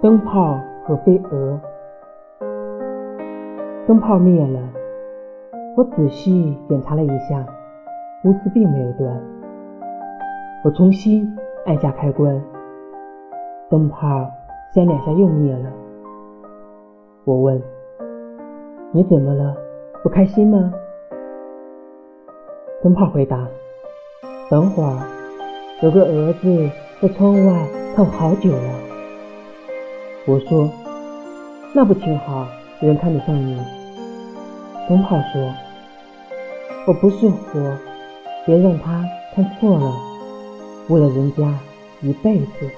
灯泡和飞蛾。灯泡灭了，我仔细检查了一下，钨丝并没有断。我重新按下开关，灯泡三两下又灭了。我问：“你怎么了？不开心吗？”灯泡回答：“等会儿，有个蛾子在窗外看我好久了。”我说：“那不挺好，有人看得上你。”灯泡说：“我不是火，别让他看错了，为了人家一辈子。”